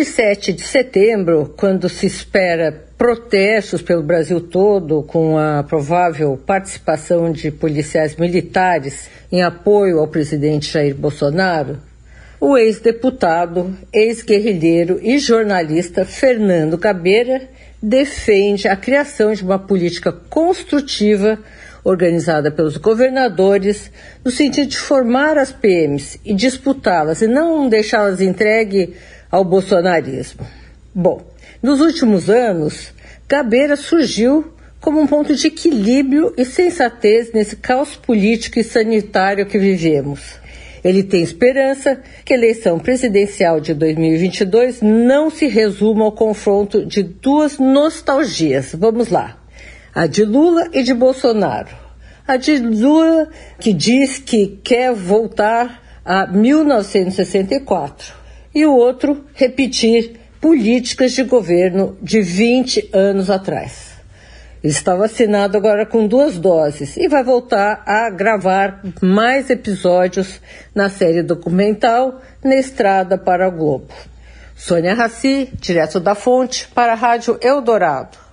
Neste 7 de setembro, quando se espera protestos pelo Brasil todo com a provável participação de policiais militares em apoio ao presidente Jair Bolsonaro, o ex-deputado, ex-guerrilheiro e jornalista Fernando Cabeira defende a criação de uma política construtiva organizada pelos governadores no sentido de formar as PMs e disputá-las e não deixá-las entregue ao bolsonarismo. Bom, nos últimos anos, Gabeira surgiu como um ponto de equilíbrio e sensatez nesse caos político e sanitário que vivemos. Ele tem esperança que a eleição presidencial de 2022 não se resuma ao confronto de duas nostalgias. Vamos lá. A de Lula e de Bolsonaro. A de Lula, que diz que quer voltar a 1964 e o outro repetir políticas de governo de 20 anos atrás. Ele está vacinado agora com duas doses e vai voltar a gravar mais episódios na série documental Na Estrada para o Globo. Sônia Raci, direto da fonte, para a Rádio Eldorado.